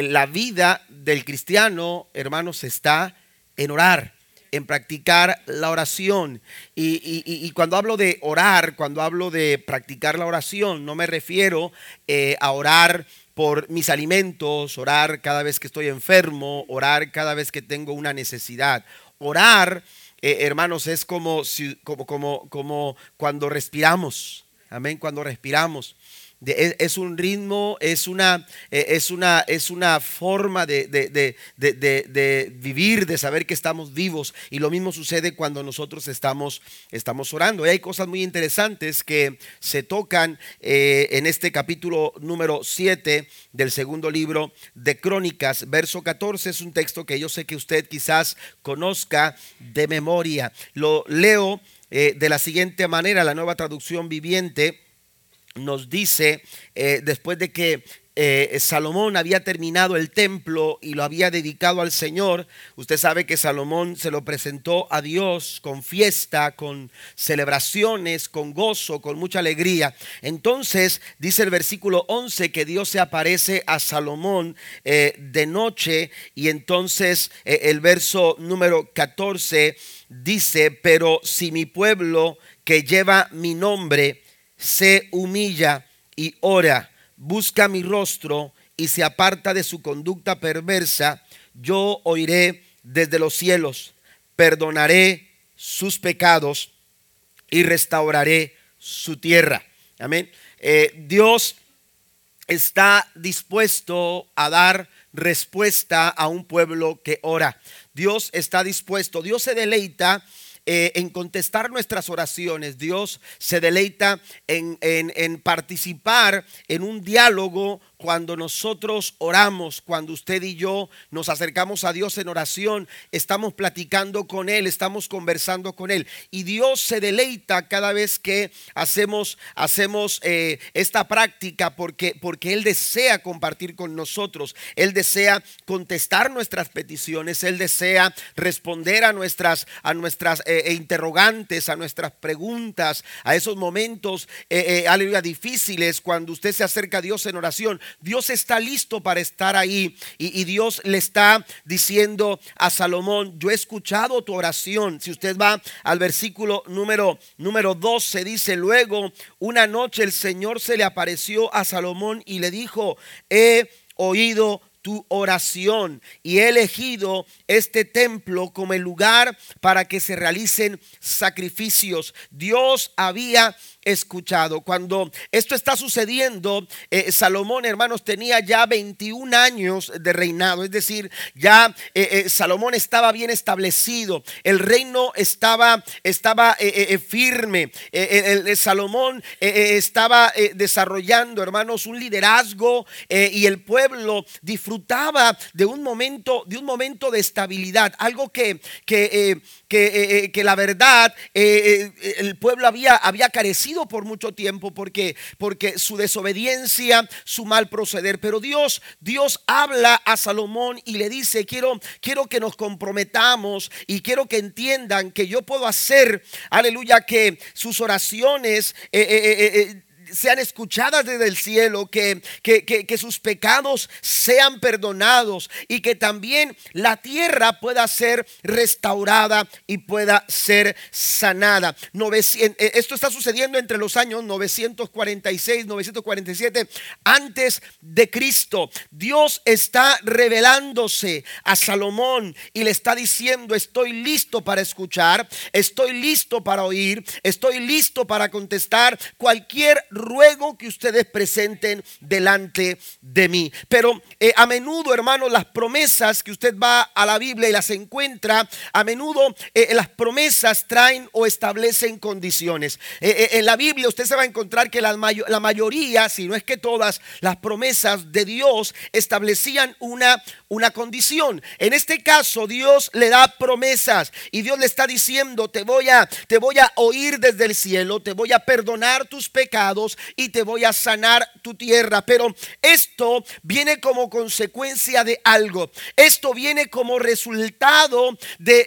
la vida del cristiano, hermanos, está en orar en practicar la oración. Y, cuando hablo de orar, cuando hablo de practicar la oración, no me refiero eh, a orar por mis alimentos, orar cada vez que estoy enfermo, orar cada vez que tengo una necesidad. Orar, eh, hermanos, es como, como, como, como cuando respiramos. Amén, cuando respiramos es, un ritmo, es una, e, es una, es una forma de, de, vivir, de saber que estamos vivos. Y lo mismo sucede cuando nosotros estamos, estamos orando. Y hay cosas muy interesantes que se tocan eh, en este capítulo número 7 del segundo libro de Crónicas. Verso 14 es un texto que yo sé que usted quizás conozca de memoria. Lo leo eh, de la siguiente manera, la nueva traducción viviente nos dice, eh, después de que eh, Salomón había terminado el templo y lo había dedicado al Señor, usted sabe que Salomón se lo presentó a Dios con fiesta, con celebraciones, con gozo, con mucha alegría. Entonces dice el versículo 11 que Dios se aparece a Salomón eh, de noche y entonces el verso número 14 dice, pero si mi pueblo que lleva mi nombre, se humilla y ora, busca mi rostro y se aparta de su conducta perversa, yo oiré desde los cielos, perdonaré sus pecados y restauraré su tierra. Amén. Eh, Dios está dispuesto a dar respuesta a un pueblo que ora. Dios está dispuesto, Dios se deleita eh, en contestar nuestras oraciones. Dios se deleita en, en participar en un diálogo cuando nosotros oramos, cuando usted y yo nos acercamos a Dios en oración, estamos platicando con Él, estamos conversando con Él. Y Dios se deleita cada vez que hacemos, hacemos eh, esta práctica porque, porque Él desea compartir con nosotros, Él desea contestar nuestras peticiones, Él desea responder a nuestras, a nuestras eh, eh, interrogantes, a nuestras preguntas, a esos momentos, aleluya, difíciles cuando usted se acerca a Dios en oración. Dios está listo para estar ahí y, Dios le está diciendo a Salomón, yo he escuchado tu oración. Si usted va al versículo número, número 12, dice, luego una noche el Señor se le apareció a Salomón y le dijo, he oído tu oración y he elegido este templo como el lugar para que se realicen sacrificios. Dios había escuchado. Cuando esto está sucediendo, eh, Salomón, hermanos, tenía ya 21 años de reinado, es decir, ya eh, eh, Salomón estaba bien establecido, el reino estaba, estaba firme, el, Salomón estaba desarrollando, hermanos, un liderazgo y el pueblo disfrutaba de un momento, de un momento de estabilidad, algo que, que que, que, la verdad el pueblo había, había carecido por mucho tiempo porque, porque su desobediencia, su mal proceder. Pero Dios, Dios habla a Salomón y le dice, quiero, quiero que nos comprometamos y quiero que entiendan que yo puedo hacer, aleluya, que sus oraciones... Eh, eh, eh, sean escuchadas desde el cielo, que, que, sus pecados sean perdonados y que también la tierra pueda ser restaurada y pueda ser sanada. Eh, esto está sucediendo entre los años 946, 947 antes de Cristo. Dios está revelándose a Salomón y le está diciendo, estoy listo para escuchar, estoy listo para oír, estoy listo para contestar cualquier ruego que ustedes presenten delante de mí. Pero eh, a menudo, hermano, las promesas que usted va a la Biblia y las encuentra, a menudo eh, las promesas traen o establecen condiciones. Eh, en la Biblia usted se va a encontrar que la, la mayoría, si no es que todas, las promesas de Dios establecían una una condición. En este caso, Dios le da promesas y Dios le está diciendo, te voy a te voy a oír desde el cielo, te voy a perdonar tus pecados y te voy a sanar tu tierra. Pero esto viene como consecuencia de algo. Esto viene como resultado de,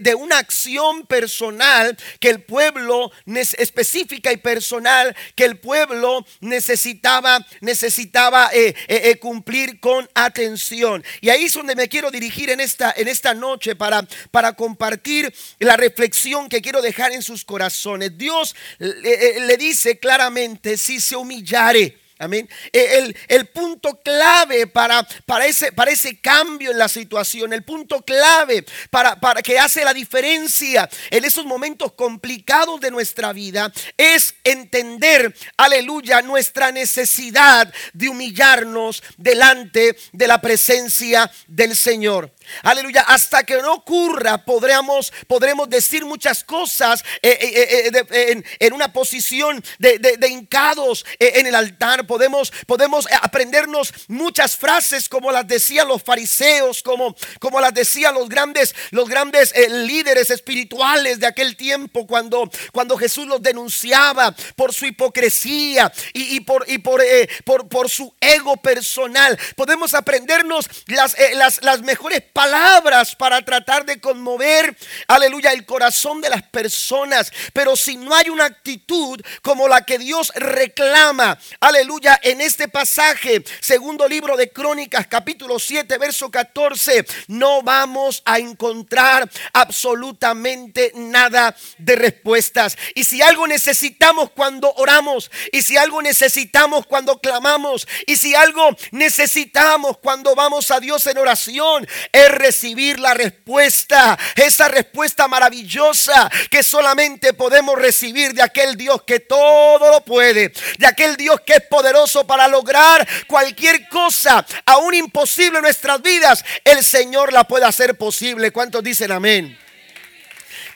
de una acción personal que el pueblo específica y personal que el pueblo necesitaba necesitaba eh, eh, eh, cumplir con atención. Y ahí es donde me quiero dirigir en esta, en esta noche para, para compartir la reflexión que quiero dejar en sus corazones. Dios le dice claramente, si se humillare, Amén. Eh, el, punto clave para, para, ese, para ese cambio en la situación, el punto clave para, para que hace la diferencia en esos momentos complicados de nuestra vida es entender, aleluya, nuestra necesidad de humillarnos delante de la presencia del Señor. Aleluya, hasta que no ocurra podremos, podremos decir muchas cosas eh, eh, eh, en, una posición de, de, hincados en el altar. Podemos, podemos aprendernos muchas frases como las decían los fariseos, como, como las decían los grandes, los grandes líderes espirituales de aquel tiempo cuando, cuando Jesús los denunciaba por su hipocresía y, por, y por, por, por, su ego personal. Podemos aprendernos las, las, las mejores palabras para tratar de conmover, aleluya, el corazón de las personas. Pero si no hay una actitud como la que Dios reclama, aleluya, en este pasaje, segundo libro de Crónicas, capítulo 7, verso 14, no vamos a encontrar absolutamente nada de respuestas. Y si algo necesitamos cuando oramos, y si algo necesitamos cuando clamamos, y si algo necesitamos cuando vamos a Dios en oración, recibir la respuesta, esa respuesta maravillosa que solamente podemos recibir de aquel Dios que todo lo puede, de aquel Dios que es poderoso para lograr cualquier cosa, aún imposible en nuestras vidas, el Señor la puede hacer posible. ¿Cuántos dicen amén?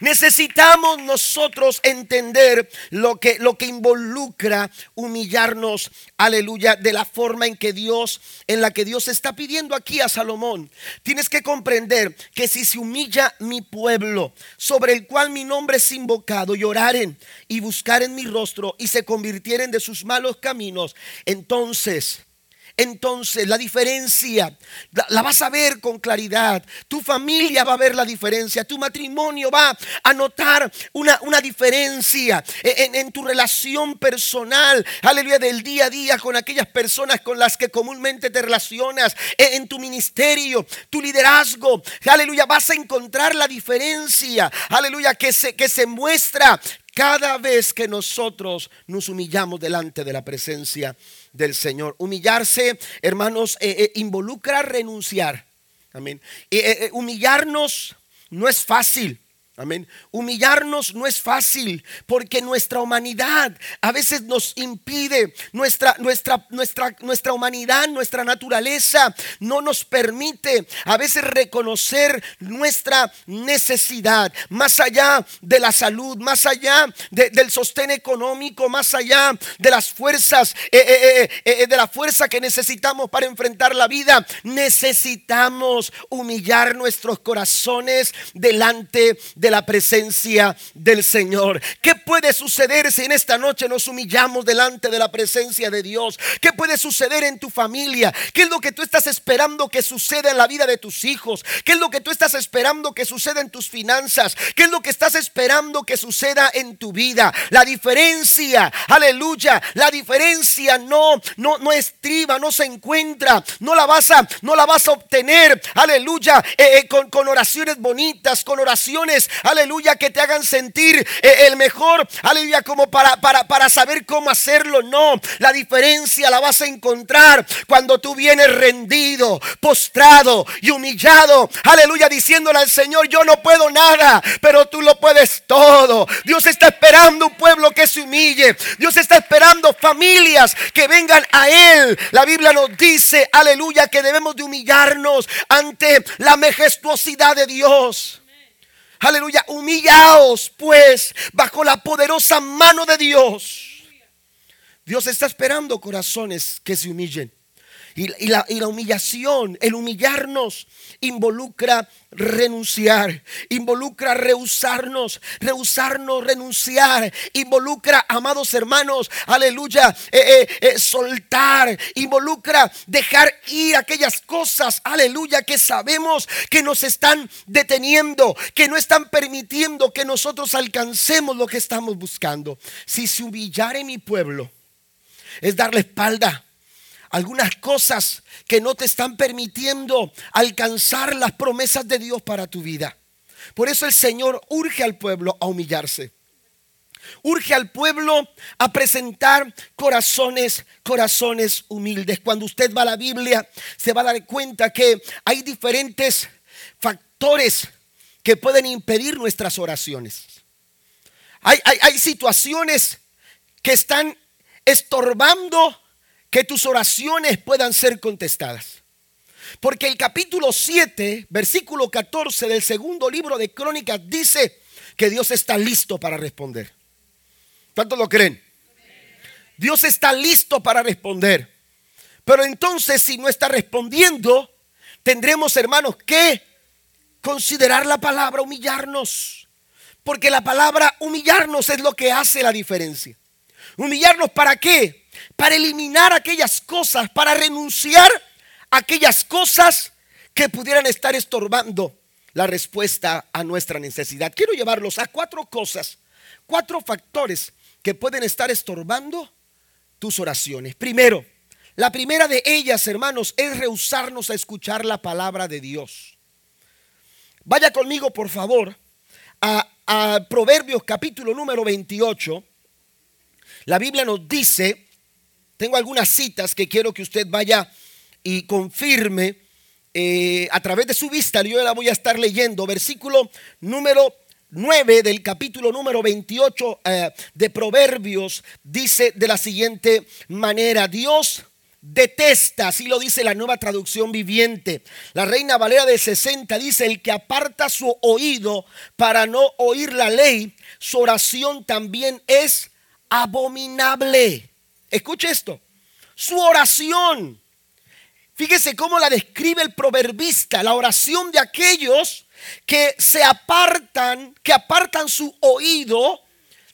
Necesitamos nosotros entender lo que, lo que involucra humillarnos, aleluya, de la forma en que Dios, en la que Dios está pidiendo aquí a Salomón. Tienes que comprender que si se humilla mi pueblo, sobre el cual mi nombre es invocado, y oraren y buscaren mi rostro y se convirtieren de sus malos caminos, entonces entonces la diferencia la, vas a ver con claridad. Tu familia va a ver la diferencia. Tu matrimonio va a notar una, una diferencia en, tu relación personal. Aleluya, del día a día con aquellas personas con las que comúnmente te relacionas. En, tu ministerio, tu liderazgo. Aleluya, vas a encontrar la diferencia. Aleluya, que se, que se muestra cada vez que nosotros nos humillamos delante de la presencia del Señor. Humillarse, hermanos, eh, eh, involucra renunciar. Amén. Eh, humillarnos no es fácil. Amén. Humillarnos no es fácil porque nuestra humanidad a veces nos impide, nuestra, nuestra, nuestra, nuestra humanidad, nuestra naturaleza no nos permite a veces reconocer nuestra necesidad, más allá de la salud, más allá del sostén económico, más allá de las fuerzas, eh, eh, eh, de la fuerza que necesitamos para enfrentar la vida. Necesitamos humillar nuestros corazones delante de de la presencia del Señor. ¿Qué puede suceder si en esta noche nos humillamos delante de la presencia de Dios? ¿Qué puede suceder en tu familia? ¿Qué es lo que tú estás esperando que suceda en la vida de tus hijos? ¿Qué es lo que tú estás esperando que suceda en tus finanzas? ¿Qué es lo que estás esperando que suceda en tu vida? La diferencia, aleluya, la diferencia no no no estriba, no se encuentra, no la vas a no la vas a obtener, aleluya, eh, eh, con, con oraciones bonitas, con oraciones aleluya, que te hagan sentir eh, el mejor, aleluya, como para, para, para saber cómo hacerlo. No, la diferencia la vas a encontrar cuando tú vienes rendido, postrado y humillado, aleluya, diciéndole al Señor, yo no puedo nada, pero tú lo puedes todo. Dios está esperando un pueblo que se humille. Dios está esperando familias que vengan a Él. La Biblia nos dice, aleluya, que debemos de humillarnos ante la majestuosidad de Dios. Aleluya, humillaos pues bajo la poderosa mano de Dios. Dios está esperando corazones que se humillen. Y, la, humillación, el humillarnos, involucra renunciar, involucra rehusarnos, rehusarnos, renunciar, involucra, amados hermanos, aleluya, eh, eh, eh, soltar, involucra dejar ir aquellas cosas, aleluya, que sabemos que nos están deteniendo, que no están permitiendo que nosotros alcancemos lo que estamos buscando. Si se humillare mi pueblo, es darle espalda algunas cosas que no te están permitiendo alcanzar las promesas de Dios para tu vida. Por eso el Señor urge al pueblo a humillarse. Urge al pueblo a presentar corazones, corazones humildes. Cuando usted va a la Biblia, se va a dar cuenta que hay diferentes factores que pueden impedir nuestras oraciones. Hay, hay, situaciones que están estorbando que tus oraciones puedan ser contestadas. Porque el capítulo 7, versículo 14 del segundo libro de Crónicas dice que Dios está listo para responder. ¿Cuántos lo creen? Dios está listo para responder. Pero entonces si no está respondiendo, tendremos hermanos que considerar la palabra humillarnos. Porque la palabra humillarnos es lo que hace la diferencia. Humillarnos para qué? Para eliminar aquellas cosas, para renunciar a aquellas cosas que pudieran estar estorbando la respuesta a nuestra necesidad. Quiero llevarlos a cuatro cosas, cuatro factores que pueden estar estorbando tus oraciones. Primero, la primera de ellas, hermanos, es rehusarnos a escuchar la palabra de Dios. Vaya conmigo, por favor, a, Proverbios capítulo número 28. La Biblia nos dice tengo algunas citas que quiero que usted vaya y confirme eh, a través de su vista. Yo la voy a estar leyendo. Versículo número 9 del capítulo número 28 eh, de Proverbios dice de la siguiente manera, Dios detesta, así lo dice la nueva traducción viviente. La Reina Valera de 60 dice, el que aparta su oído para no oír la ley, su oración también es abominable. Escuche esto. Su oración. Fíjese cómo la describe el proverbista, la oración de aquellos que se apartan, que apartan su oído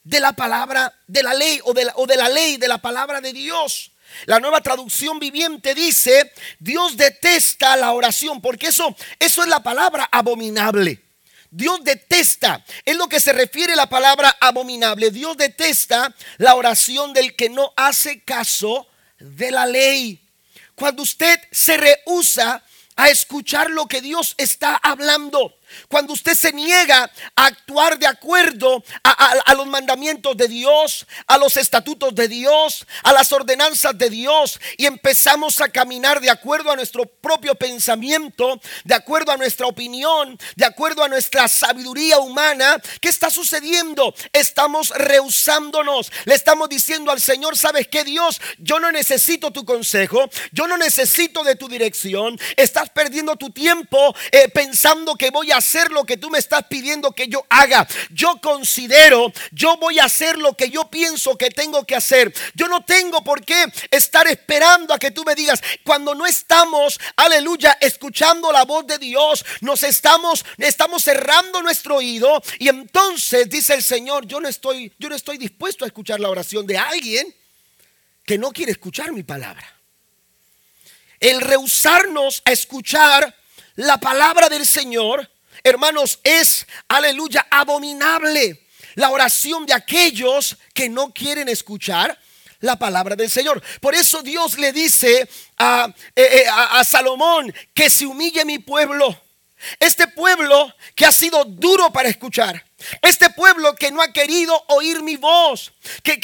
de la palabra de la ley o de la, ley, de la palabra de Dios. La nueva traducción viviente dice, Dios detesta la oración, porque eso, eso es la palabra abominable. Dios detesta, es lo que se refiere la palabra abominable. Dios detesta la oración del que no hace caso de la ley. Cuando usted se rehúsa a escuchar lo que Dios está hablando. Cuando usted se niega a actuar de acuerdo a, los mandamientos de Dios, a los estatutos de Dios, a las ordenanzas de Dios y empezamos a caminar de acuerdo a nuestro propio pensamiento, de acuerdo a nuestra opinión, de acuerdo a nuestra sabiduría humana, ¿qué está sucediendo? Estamos rehusándonos, le estamos diciendo al Señor, ¿sabes qué Dios? Yo no necesito tu consejo, yo no necesito de tu dirección, estás perdiendo tu tiempo eh, pensando que voy a hacer lo que tú me estás pidiendo que yo haga. Yo considero, yo voy a hacer lo que yo pienso que tengo que hacer. Yo no tengo por qué estar esperando a que tú me digas. Cuando no estamos, aleluya, escuchando la voz de Dios, nos estamos, estamos cerrando nuestro oído y entonces dice el Señor, yo no estoy, yo no estoy dispuesto a escuchar la oración de alguien que no quiere escuchar mi palabra. El rehusarnos a escuchar la palabra del Señor hermanos, es, aleluya, abominable la oración de aquellos que no quieren escuchar la palabra del Señor. Por eso Dios le dice a, eh, eh, a, Salomón que se humille mi pueblo. Este pueblo que ha sido duro para escuchar. Este pueblo que no ha querido oír mi voz, que,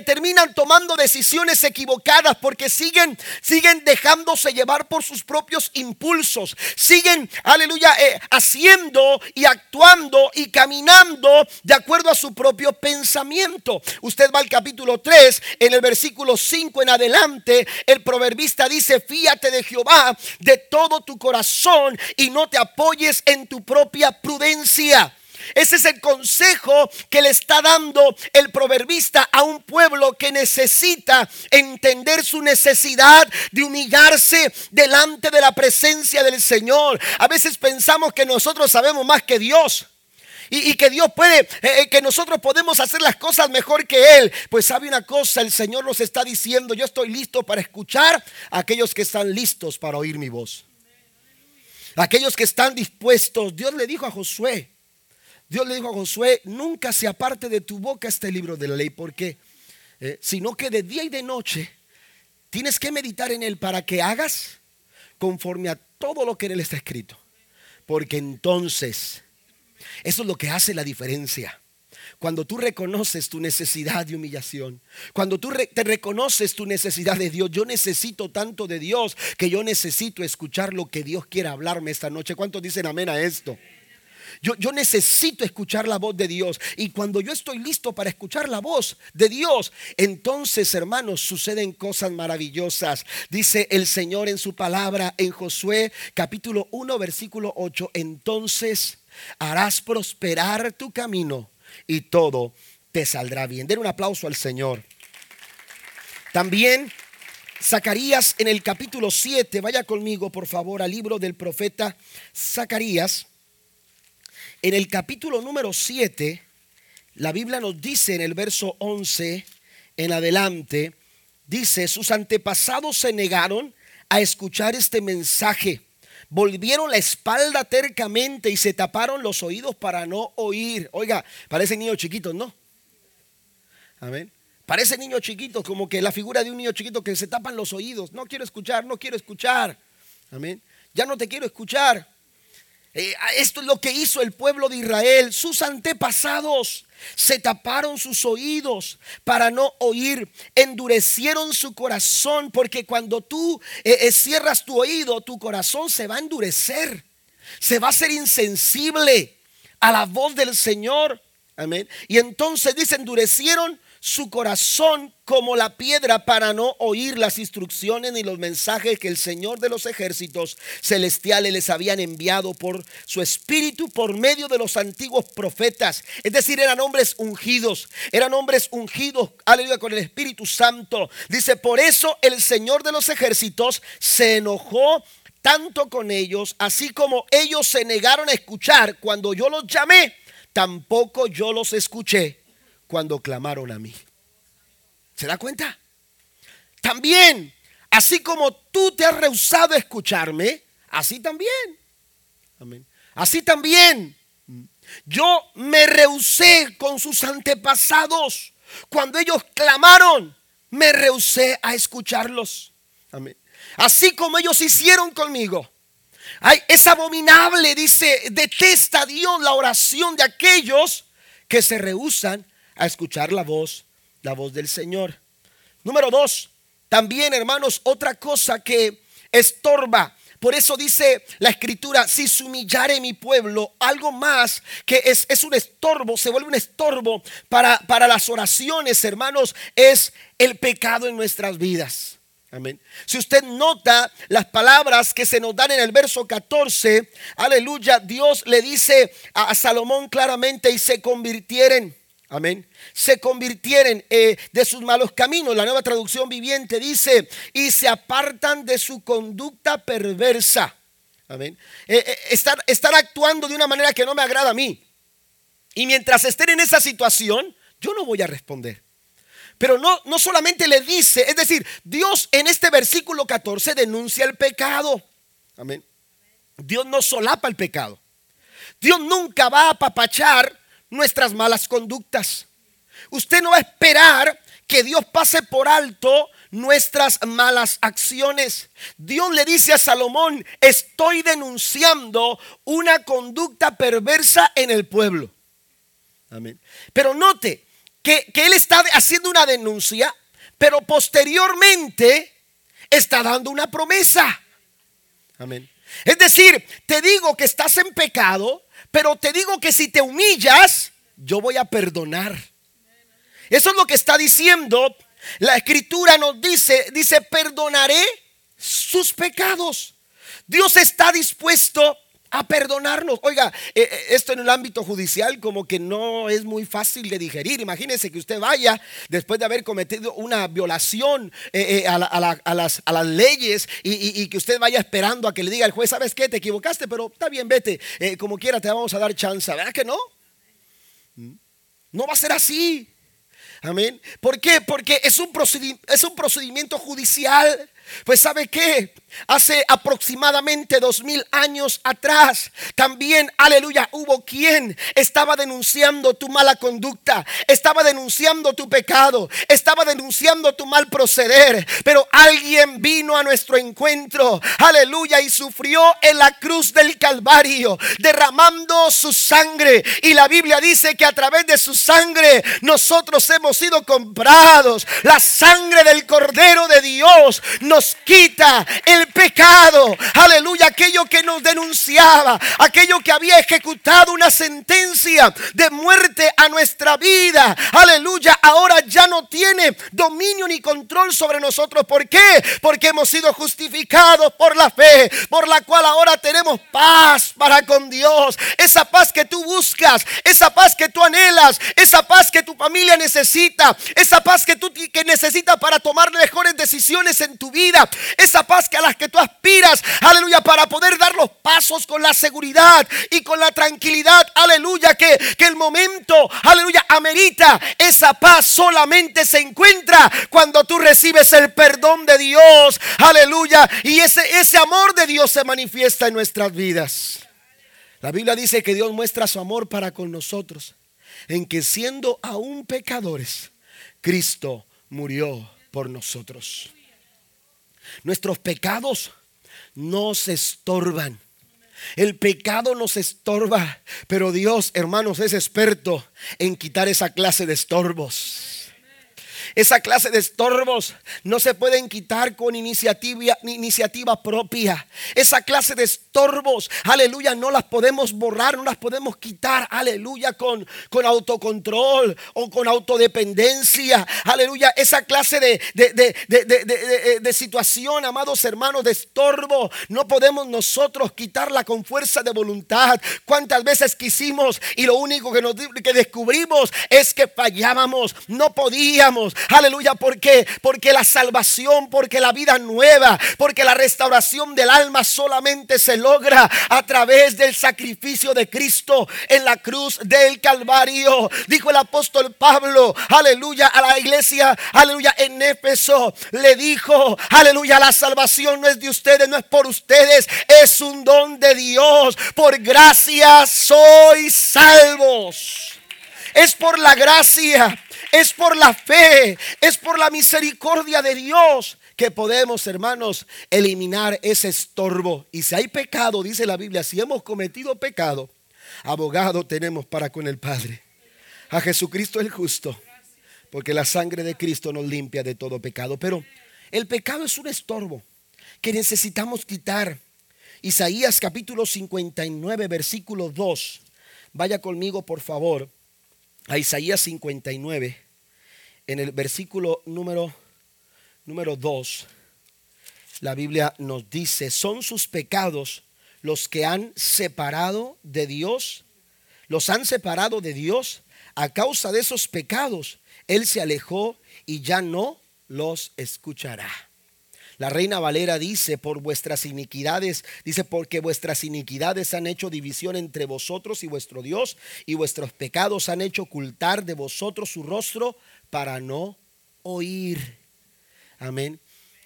terminan tomando decisiones equivocadas porque siguen, siguen dejándose llevar por sus propios impulsos, siguen, aleluya, eh, haciendo y actuando y caminando de acuerdo a su propio pensamiento. Usted va al capítulo 3, en el versículo 5 en adelante, el proverbista dice, fíate de Jehová de todo tu corazón y no te apoyes en tu propia prudencia. Ese es el consejo que le está dando el proverbista a un pueblo que necesita entender su necesidad de humillarse delante de la presencia del Señor. A veces pensamos que nosotros sabemos más que Dios. Y, que Dios puede, eh, eh, que nosotros podemos hacer las cosas mejor que Él. Pues sabe una cosa, el Señor nos está diciendo, yo estoy listo para escuchar a aquellos que están listos para oír mi voz. Aquellos que están dispuestos, Dios le dijo a Josué, Dios le dijo a Josué, nunca se aparte de tu boca este libro de la ley, porque eh, sino que de día y de noche tienes que meditar en él para que hagas conforme a todo lo que en él está escrito. Porque entonces, eso es lo que hace la diferencia. Cuando tú reconoces tu necesidad de humillación, cuando tú te reconoces tu necesidad de Dios, yo necesito tanto de Dios que yo necesito escuchar lo que Dios quiere hablarme esta noche. ¿Cuántos dicen amén a esto? Yo, necesito escuchar la voz de Dios. Y cuando yo estoy listo para escuchar la voz de Dios, entonces, hermanos, suceden cosas maravillosas. Dice el Señor en su palabra en Josué capítulo 1, versículo 8. Entonces harás prosperar tu camino y todo te saldrá bien. Den un aplauso al Señor. También Zacarías en el capítulo 7, vaya conmigo por favor al libro del profeta Zacarías. En el capítulo número 7, la Biblia nos dice en el verso 11 en adelante, dice, sus antepasados se negaron a escuchar este mensaje. Volvieron la espalda tercamente y se taparon los oídos para no oír. Oiga, parecen niños chiquitos, ¿no? Amén. Parece niños chiquitos, como que la figura de un niño chiquito que se tapan los oídos. No quiero escuchar, no quiero escuchar. Amén. Ya no te quiero escuchar. Eh, esto es lo que hizo el pueblo de Israel. Sus antepasados se taparon sus oídos para no oír. Endurecieron su corazón porque cuando tú eh, eh, cierras tu oído, tu corazón se va a endurecer. Se va a ser insensible a la voz del Señor. Amén. Y entonces dice, endurecieron su corazón como la piedra para no oír las instrucciones ni los mensajes que el Señor de los ejércitos celestiales les habían enviado por su espíritu por medio de los antiguos profetas. Es decir, eran hombres ungidos, eran hombres ungidos, aleluya, con el Espíritu Santo. Dice, por eso el Señor de los ejércitos se enojó tanto con ellos, así como ellos se negaron a escuchar cuando yo los llamé, tampoco yo los escuché cuando clamaron a mí. ¿Se da cuenta? También, así como tú te has rehusado a escucharme, así también. Amén. Así también. Yo me rehusé con sus antepasados. Cuando ellos clamaron, me rehusé a escucharlos. Amén. Así como ellos hicieron conmigo. Ay, es abominable, dice, detesta Dios la oración de aquellos que se rehusan a escuchar la voz, la voz del Señor. Número dos, también hermanos, otra cosa que estorba. Por eso dice la escritura, si se humillare mi pueblo, algo más que es, es un estorbo, se vuelve un estorbo para, para las oraciones, hermanos, es el pecado en nuestras vidas. Amén. Si usted nota las palabras que se nos dan en el verso 14, aleluya, Dios le dice a Salomón claramente y se convirtieren Amén. Se convirtieren eh, de sus malos caminos. La nueva traducción viviente dice, y se apartan de su conducta perversa. Amén. Eh, eh, están, actuando de una manera que no me agrada a mí. Y mientras estén en esa situación, yo no voy a responder. Pero no, no solamente le dice, es decir, Dios en este versículo 14 denuncia el pecado. Amén. Dios no solapa el pecado. Dios nunca va a apapachar nuestras malas conductas. Usted no va a esperar que Dios pase por alto nuestras malas acciones. Dios le dice a Salomón, estoy denunciando una conducta perversa en el pueblo. Amén. Pero note que, que él está haciendo una denuncia, pero posteriormente está dando una promesa. Amén. Es decir, te digo que estás en pecado, pero te digo que si te humillas, yo voy a perdonar. Eso es lo que está diciendo. La escritura nos dice, dice, perdonaré sus pecados. Dios está dispuesto a perdonarnos. Oiga, eh, eh, esto en el ámbito judicial como que no es muy fácil de digerir. Imagínese que usted vaya después de haber cometido una violación eh, a, las, leyes y, que usted vaya esperando a que le diga al juez, ¿sabes qué? Te equivocaste, pero está bien, vete. como quiera te vamos a dar chance. ¿Verdad que no? ¿Mm? No va a ser así. Amén. ¿Por qué? Porque es un, es un procedimiento judicial. Pues ¿sabe qué? Hace aproximadamente dos mil años atrás, también, aleluya, hubo quien estaba denunciando tu mala conducta, estaba denunciando tu pecado, estaba denunciando tu mal proceder, pero alguien vino a nuestro encuentro, aleluya, y sufrió en la cruz del Calvario, derramando su sangre. Y la Biblia dice que a través de su sangre nosotros hemos sido comprados. La sangre del Cordero de Dios nos quita el pecado, aleluya, aquello que nos denunciaba, aquello que había ejecutado una sentencia de muerte a nuestra vida, aleluya, ahora ya no tiene dominio ni control sobre nosotros. ¿Por qué? Porque hemos sido justificados por la fe, por la cual ahora tenemos paz para con Dios, esa paz que tú buscas, esa paz que tú anhelas, esa paz que tu familia necesita, esa paz que tú que necesitas para tomar mejores decisiones en tu vida, esa paz que a las que tú aspiras, aleluya, para poder dar los pasos con la seguridad y con la tranquilidad, aleluya, que, que el momento, aleluya, amerita. Esa paz solamente se encuentra cuando tú recibes el perdón de Dios, aleluya, y ese, ese amor de Dios se manifiesta en nuestras vidas. La Biblia dice que Dios muestra su amor para con nosotros, en que siendo aún pecadores, Cristo murió por nosotros. Nuestros pecados nos estorban. El pecado nos estorba, pero Dios, hermanos, es experto en quitar esa clase de estorbos. Esa clase de estorbos no se pueden quitar con iniciativa, iniciativa propia. Esa clase de estorbos, aleluya, no las podemos borrar, no las podemos quitar, aleluya, con, con autocontrol o con autodependencia. Aleluya, esa clase de, de, de, situación, amados hermanos, de estorbo, no podemos nosotros quitarla con fuerza de voluntad. ¿Cuántas veces quisimos y lo único que, nos, que descubrimos es que fallábamos, no podíamos? Aleluya, ¿por qué? Porque la salvación, porque la vida nueva, porque la restauración del alma solamente se logra a través del sacrificio de Cristo en la cruz del Calvario. Dijo el apóstol Pablo, aleluya, a la iglesia, aleluya, en Éfeso, le dijo, aleluya, la salvación no es de ustedes, no es por ustedes, es un don de Dios. Por gracia sois salvos. Es por la gracia es por la fe, es por la misericordia de Dios que podemos, hermanos, eliminar ese estorbo. Y si hay pecado, dice la Biblia, si hemos cometido pecado, abogado tenemos para con el Padre. A Jesucristo el justo, porque la sangre de Cristo nos limpia de todo pecado. Pero el pecado es un estorbo que necesitamos quitar. Isaías capítulo 59, versículo 2. Vaya conmigo, por favor a Isaías 59, en el versículo número, número 2, la Biblia nos dice, son sus pecados los que han separado de Dios, los han separado de Dios. A causa de esos pecados, Él se alejó y ya no los escuchará. La reina Valera dice, por vuestras iniquidades, dice, porque vuestras iniquidades han hecho división entre vosotros y vuestro Dios, y vuestros pecados han hecho ocultar de vosotros su rostro para no oír. Amén.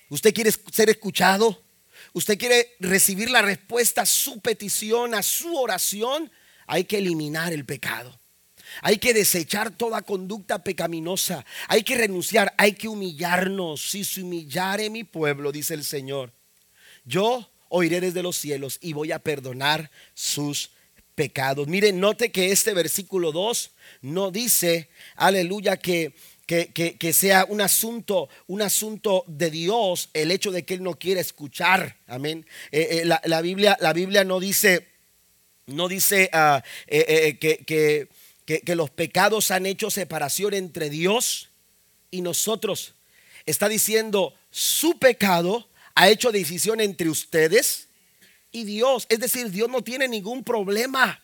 ¿Usted quiere ser escuchado? ¿Usted quiere recibir la respuesta a su petición, a su oración? Hay que eliminar el pecado. Hay que desechar toda conducta pecaminosa. Hay que renunciar. Hay que humillarnos. Si se humillare mi pueblo, dice el Señor, yo oiré desde los cielos y voy a perdonar sus pecados. Miren, note que este versículo 2 no dice, aleluya, que, que, sea un asunto, un asunto de Dios el hecho de que Él no quiere escuchar. Amén. Eh, eh, la, Biblia, la Biblia no dice, no dice ah, eh, que que, los pecados han hecho separación entre Dios y nosotros. Está diciendo, su pecado ha hecho decisión entre ustedes y Dios. Es decir, Dios no tiene ningún problema.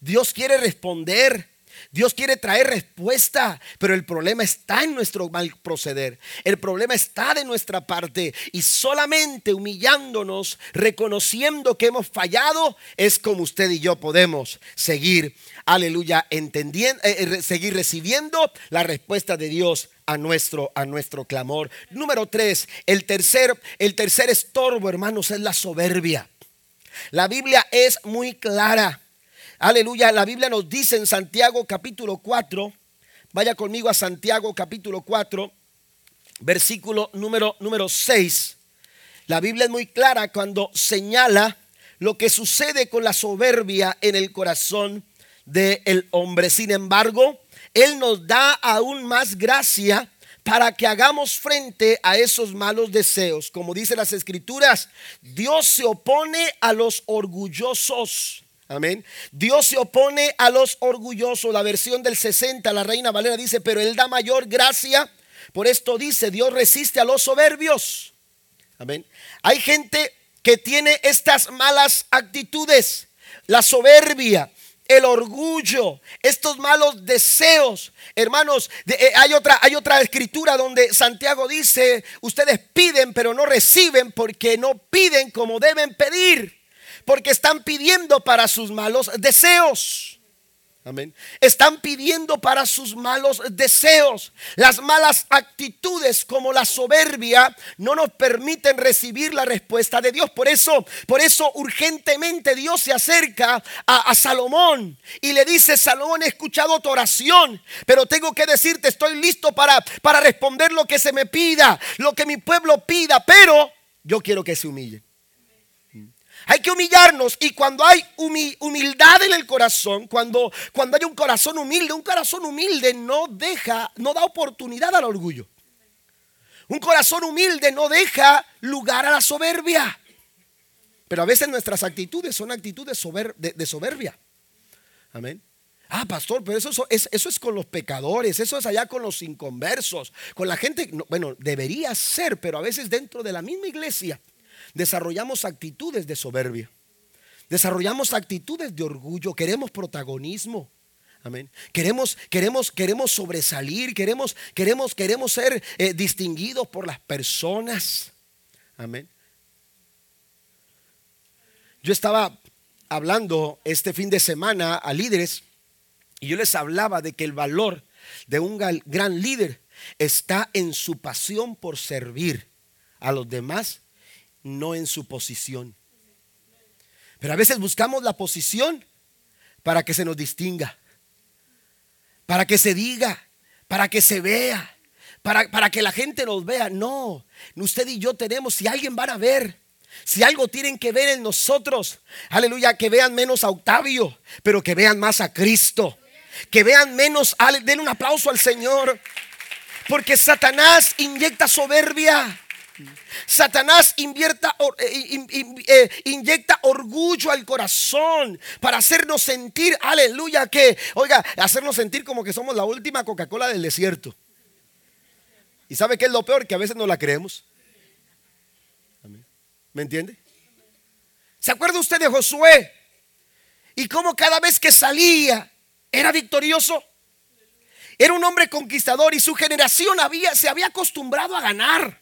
Dios quiere responder. Dios quiere traer respuesta, pero el problema está en nuestro mal proceder. El problema está de nuestra parte y solamente humillándonos, reconociendo que hemos fallado, es como usted y yo podemos seguir, aleluya, entendiendo, eh, eh, seguir recibiendo la respuesta de Dios a nuestro, a nuestro clamor. Número tres, el tercer, el tercer estorbo, hermanos, es la soberbia. La Biblia es muy clara. Aleluya, la Biblia nos dice en Santiago capítulo 4, vaya conmigo a Santiago capítulo 4, versículo número, número 6. La Biblia es muy clara cuando señala lo que sucede con la soberbia en el corazón del hombre. Sin embargo, Él nos da aún más gracia para que hagamos frente a esos malos deseos. Como dice las escrituras, Dios se opone a los orgullosos Amén. Dios se opone a los orgullosos. La versión del 60, la Reina Valera dice, pero Él da mayor gracia. Por esto dice, Dios resiste a los soberbios. Amén. Hay gente que tiene estas malas actitudes. La soberbia, el orgullo, estos malos deseos. Hermanos, eh, hay, otra, hay otra escritura donde Santiago dice, ustedes piden pero no reciben porque no piden como deben pedir porque están pidiendo para sus malos deseos. Amén. Están pidiendo para sus malos deseos. Las malas actitudes como la soberbia no nos permiten recibir la respuesta de Dios. Por eso, por eso urgentemente Dios se acerca a, Salomón y le dice, Salomón, he escuchado tu oración, pero tengo que decirte, estoy listo para, para responder lo que se me pida, lo que mi pueblo pida, pero yo quiero que se humille. Hay que humillarnos y cuando hay humildad en el corazón, cuando, cuando hay un corazón humilde, un corazón humilde no deja, no da oportunidad al orgullo. Un corazón humilde no deja lugar a la soberbia. Pero a veces nuestras actitudes son actitudes de, soberbia. Amén. Ah, pastor, pero eso, es, eso es con los pecadores, eso es allá con los inconversos, con la gente, bueno, debería ser, pero a veces dentro de la misma iglesia desarrollamos actitudes de soberbia. Desarrollamos actitudes de orgullo, queremos protagonismo. Amén. Queremos, queremos, queremos sobresalir, queremos, queremos, queremos ser eh, distinguidos por las personas. Amén. Yo estaba hablando este fin de semana a líderes y yo les hablaba de que el valor de un gran líder está en su pasión por servir a los demás no en su posición. Pero a veces buscamos la posición para que se nos distinga, para que se diga, para que se vea, para, para que la gente nos vea. No, usted y yo tenemos, si alguien van a ver, si algo tienen que ver en nosotros, aleluya, que vean menos a Octavio, pero que vean más a Cristo. Que vean menos, denle un aplauso al Señor. Porque Satanás inyecta soberbia. Satanás invierta, eh, eh, inyecta orgullo al corazón para hacernos sentir, aleluya, que, oiga, hacernos sentir como que somos la última Coca-Cola del desierto. ¿Y sabe qué es lo peor? Que a veces no la creemos. ¿Me entiende? ¿Se acuerda usted de Josué? Y cómo cada vez que salía era victorioso. Era un hombre conquistador y su generación se había acostumbrado a ganar.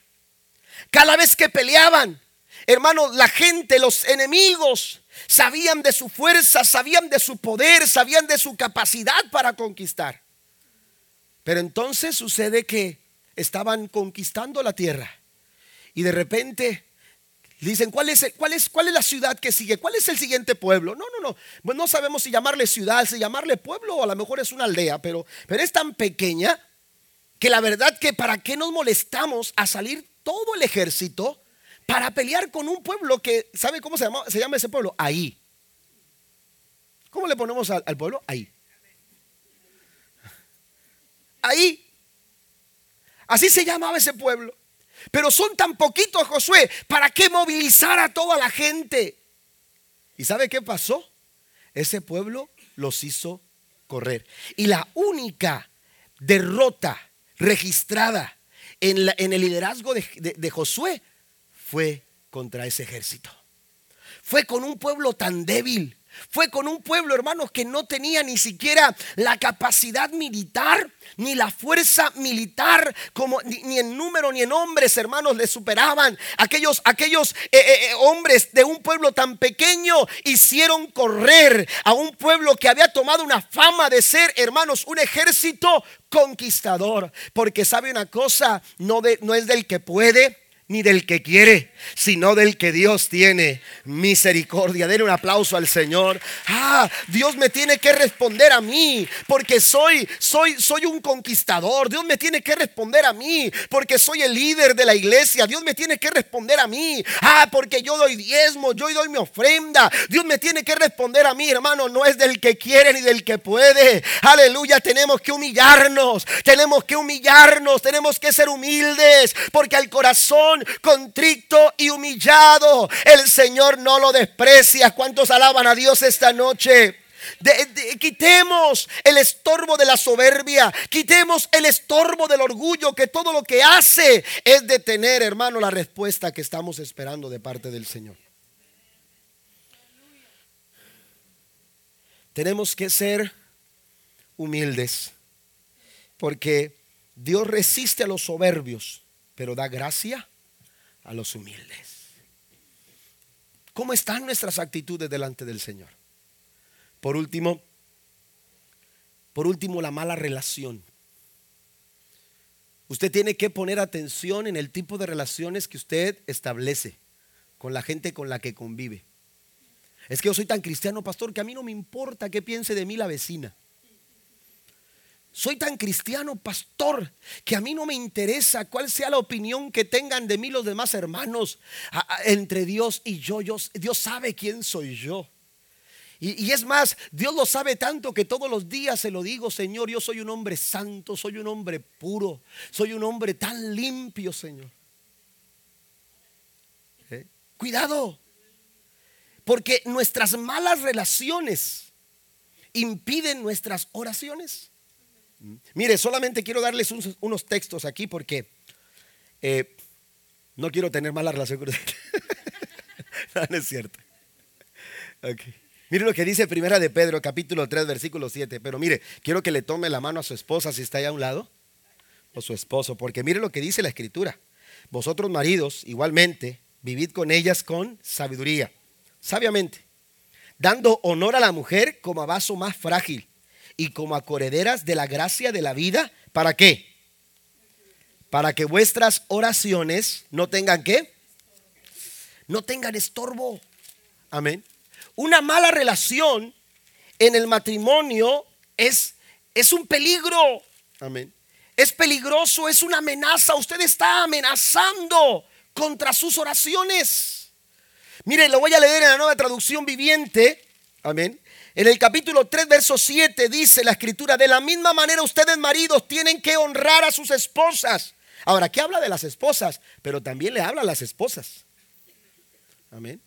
Cada vez que peleaban, hermano, la gente, los enemigos, sabían de su fuerza, sabían de su poder, sabían de su capacidad para conquistar. Pero entonces sucede que estaban conquistando la tierra y de repente dicen, ¿cuál es, cuál, es, ¿cuál es la ciudad que sigue? ¿Cuál es el siguiente pueblo? No, no, no. Pues no sabemos si llamarle ciudad, si llamarle pueblo o a lo mejor es una aldea, pero, pero es tan pequeña que la verdad que para qué nos molestamos a salir todo el ejército para pelear con un pueblo que, ¿sabe cómo se llama, se llama ese pueblo? Ahí. ¿Cómo le ponemos al, pueblo? Ahí. Ahí. Así se llamaba ese pueblo. Pero son tan poquitos, Josué, ¿para qué movilizar a toda la gente? ¿Y sabe qué pasó? Ese pueblo los hizo correr. Y la única derrota registrada en, el liderazgo de, Josué fue contra ese ejército. fue con un pueblo tan débil. Fue con un pueblo, hermanos, que no tenía ni siquiera la capacidad militar, ni la fuerza militar, como, ni, en número ni en hombres, hermanos, le superaban. Aquellos, aquellos eh, eh, eh, hombres de un pueblo tan pequeño hicieron correr a un pueblo que había tomado una fama de ser, hermanos, un ejército conquistador. Porque sabe una cosa, no, de, no es del que puede ni del que quiere, sino del que Dios tiene misericordia. Den un aplauso al Señor. Ah, Dios me tiene que responder a mí porque soy soy soy un conquistador. Dios me tiene que responder a mí porque soy el líder de la iglesia. Dios me tiene que responder a mí. Ah, porque yo doy diezmo, yo doy mi ofrenda. Dios me tiene que responder a mí, hermano, no es del que quiere ni del que puede. Aleluya, tenemos que humillarnos. Tenemos que humillarnos, tenemos que ser humildes porque al corazón contrito y humillado, el Señor no lo desprecia. ¿Cuántos alaban a Dios esta noche? quitemos el estorbo de la soberbia, quitemos el estorbo del orgullo, que todo lo que hace es detener, hermano, la respuesta que estamos esperando de parte del Señor. Tenemos que ser humildes, porque Dios resiste a los soberbios, pero da gracia a los humildes. ¿Cómo están nuestras actitudes delante del Señor? Por último, por último, la mala relación. Usted tiene que poner atención en el tipo de relaciones que usted establece con la gente con la que convive. Es que yo soy tan cristiano, pastor, que a mí no me importa qué piense de mí la vecina. Soy tan cristiano, pastor, que a mí no me interesa cuál sea la opinión que tengan de mí los demás hermanos. entre Dios y yo, Dios, sabe quién soy yo. Y, es más, Dios lo sabe tanto que todos los días se lo digo, Señor, yo soy un hombre santo, soy un hombre puro, soy un hombre tan limpio, Señor. ¿Eh? Cuidado, porque nuestras malas relaciones impiden nuestras oraciones. Mire, solamente quiero darles unos, textos aquí porque eh, no quiero tener mala relación con usted. no, es cierto. Mire lo que dice Primera de Pedro, capítulo 3, versículo 7. Pero mire, quiero que le tome la mano a su esposa si está ahí a un lado, o su esposo, porque mire lo que dice la escritura. Vosotros maridos, igualmente, vivid con ellas con sabiduría, sabiamente, dando honor a la mujer como a vaso más frágil y como acorederas de la gracia de la vida. ¿Para qué? Para que vuestras oraciones no tengan qué? No tengan estorbo. Amén. Una mala relación en el matrimonio es, es un peligro. Amén. Es peligroso, es una amenaza. Usted está amenazando contra sus oraciones. Mire, lo voy a leer en la nueva traducción viviente. Amén. En el capítulo 3, verso 7 dice la escritura, de la misma manera ustedes maridos tienen que honrar a sus esposas. Ahora, aquí habla de las esposas, pero también le habla las esposas. Amén.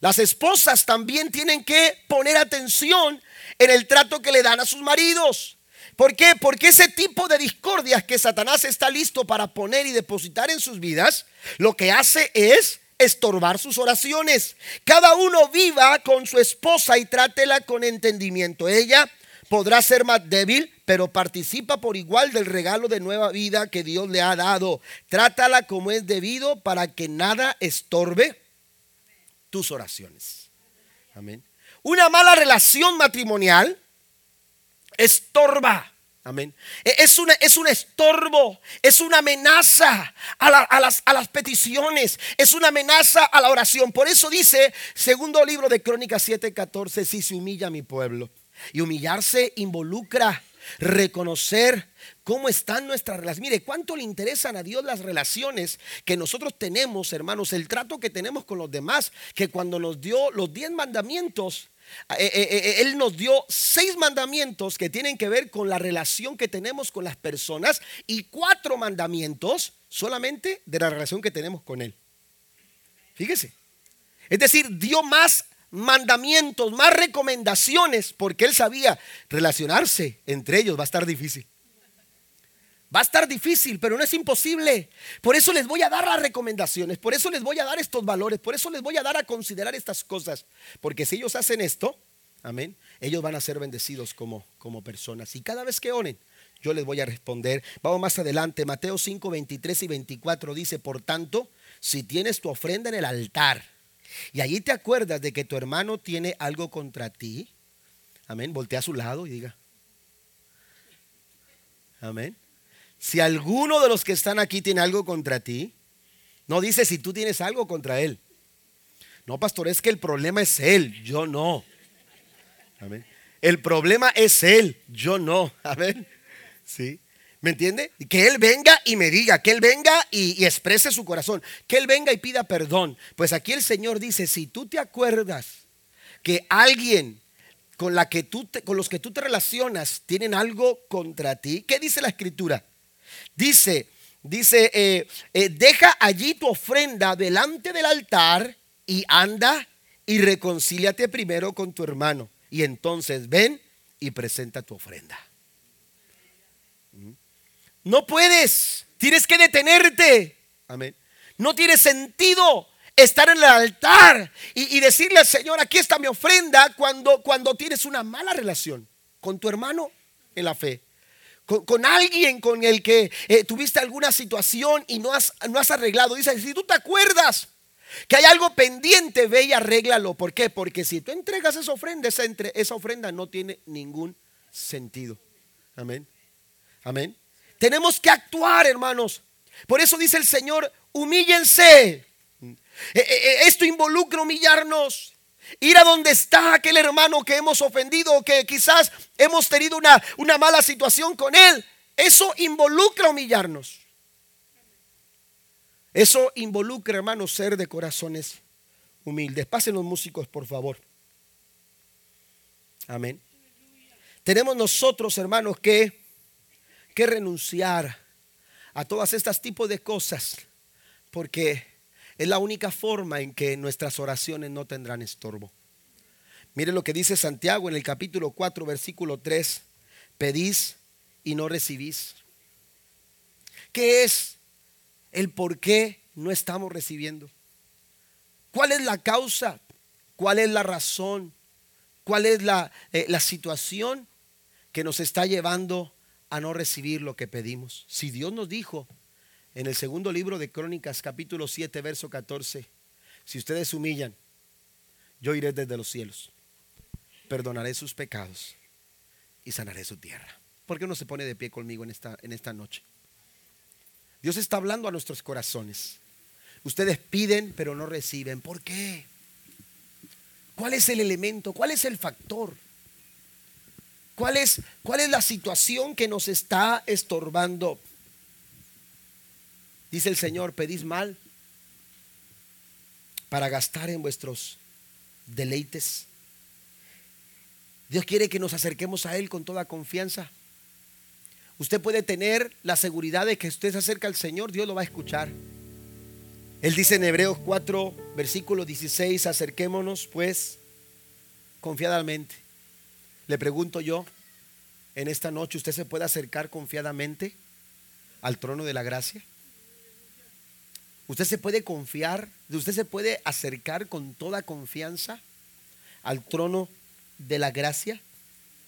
Las esposas también tienen que poner atención en el trato que le dan a sus maridos. ¿Por qué? Porque ese tipo de discordias que Satanás está listo para poner y depositar en sus vidas, lo que hace es estorbar sus oraciones. Cada uno viva con su esposa y trátela con entendimiento. Ella podrá ser más débil, pero participa por igual del regalo de nueva vida que Dios le ha dado. Trátala como es debido para que nada estorbe tus oraciones. Amén. Una mala relación matrimonial estorba Amén. E, es, una, es un estorbo, es una amenaza a, las, a, las, peticiones, es una amenaza a la oración. Por eso dice, segundo libro de Crónicas 7:14, si se humilla mi pueblo. Y humillarse involucra reconocer cómo están nuestras relaciones. Mire, cuánto le interesan a Dios las relaciones que nosotros tenemos, hermanos, el trato que tenemos con los demás, que cuando nos dio los diez mandamientos, eh, eh, eh, él nos dio seis mandamientos que tienen que ver con la relación que tenemos con las personas y cuatro mandamientos solamente de la relación que tenemos con Él. Fíjese. Es decir, dio más mandamientos, más recomendaciones, porque Él sabía relacionarse entre ellos va a estar difícil. Va a estar difícil, pero no es imposible. Por eso les voy a dar las recomendaciones, por eso les voy a dar estos valores, por eso les voy a dar a considerar estas cosas. Porque si ellos hacen esto, amén, ellos van a ser bendecidos como, como personas. Y cada vez que oren, yo les voy a responder. Vamos más adelante, Mateo 5, 23 y 24 dice, por tanto, si tienes tu ofrenda en el altar y allí te acuerdas de que tu hermano tiene algo contra ti, amén, voltea a su lado y diga, amén. Si alguno de los que están aquí tiene algo contra ti, no dice si tú tienes algo contra él. No, pastor, es que el problema es él, yo no. Amén. El problema es él, yo no. Amén. ¿Sí? ¿Me entiende? Que Él venga y me diga, que Él venga y, exprese su corazón, que Él venga y pida perdón. Pues aquí el Señor dice, si tú te acuerdas que alguien con, la que tú con los que tú te relacionas tienen algo contra ti, ¿qué dice la escritura? Dice, dice, eh, eh, deja allí tu ofrenda delante del altar y anda y reconcíliate primero con tu hermano. Y entonces ven y presenta tu ofrenda. No puedes, tienes que detenerte. Amén. No tiene sentido estar en el altar y, decirle al Señor, aquí está mi ofrenda cuando, cuando tienes una mala relación con tu hermano en la fe con, alguien con el que eh, tuviste alguna situación y no has, no has arreglado. Dice, si tú te acuerdas que hay algo pendiente, ve y arréglalo. ¿Por qué? Porque si tú entregas esa ofrenda, esa, esa ofrenda no tiene ningún sentido. Amén. Amén. Tenemos que actuar, hermanos. Por eso dice el Señor, humíllense. Eh, eh, esto involucra humillarnos. Ir a donde está aquel hermano que hemos ofendido, que quizás hemos tenido una, una mala situación con él. Eso involucra humillarnos. Eso involucra, hermanos, ser de corazones humildes. Pasen los músicos, por favor. Amén. Tenemos nosotros, hermanos, que, que renunciar a todas estas tipos de cosas, porque es la única forma en que nuestras oraciones no tendrán estorbo. Mire lo que dice Santiago en el capítulo 4, versículo 3. Pedís y no recibís. ¿Qué es el por qué no estamos recibiendo? ¿Cuál es la causa? ¿Cuál es la razón? ¿Cuál es la, eh, la situación que nos está llevando a no recibir lo que pedimos? Si Dios nos dijo en el segundo libro de Crónicas, capítulo 7, verso 14, si ustedes humillan, yo iré desde los cielos, perdonaré sus pecados y sanaré su tierra. ¿Por qué no se pone de pie conmigo en esta, en esta noche? Dios está hablando a nuestros corazones. Ustedes piden, pero no reciben. ¿Por qué? ¿Cuál es el elemento? ¿Cuál es el factor? ¿Cuál es, cuál es la situación que nos está estorbando? Dice el Señor, pedís mal para gastar en vuestros deleites. Dios quiere que nos acerquemos a Él con toda confianza. Usted puede tener la seguridad de que usted se acerca al Señor, Dios lo va a escuchar. Él dice en Hebreos 4, versículo 16, acerquémonos pues confiadamente. Le pregunto yo, en esta noche, ¿usted se puede acercar confiadamente al trono de la gracia? Usted se puede confiar, usted se puede acercar con toda confianza al trono de la gracia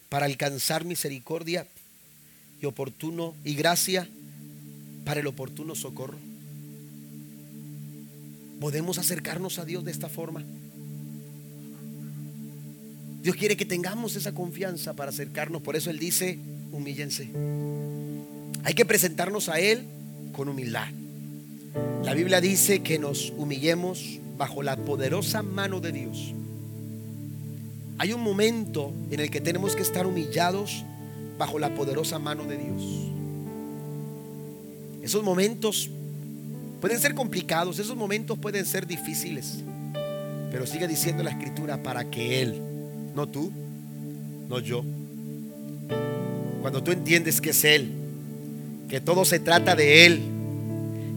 para alcanzar misericordia y oportuno y gracia para el oportuno socorro. Podemos acercarnos a Dios de esta forma. Dios quiere que tengamos esa confianza para acercarnos. Por eso Él dice, humíllense. Hay que presentarnos a Él con humildad. La Biblia dice que nos humillemos bajo la poderosa mano de Dios. Hay un momento en el que tenemos que estar humillados bajo la poderosa mano de Dios. Esos momentos pueden ser complicados, esos momentos pueden ser difíciles, pero sigue diciendo la escritura para que Él, no tú, no yo, cuando tú entiendes que es Él, que todo se trata de Él,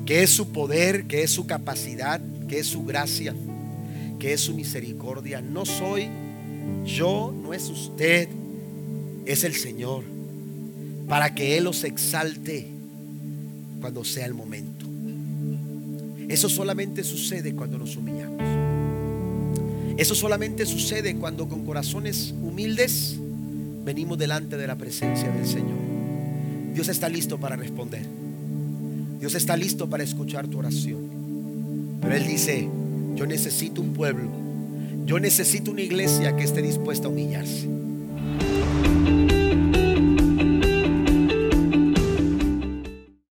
que es su poder, que es su capacidad, que es su gracia, que es su misericordia. No soy yo, no es usted, es el Señor, para que Él os exalte cuando sea el momento. Eso solamente sucede cuando nos humillamos. Eso solamente sucede cuando con corazones humildes venimos delante de la presencia del Señor. Dios está listo para responder. Dios está listo para escuchar tu oración. Pero Él dice, yo necesito un pueblo. Yo necesito una iglesia que esté dispuesta a humillarse.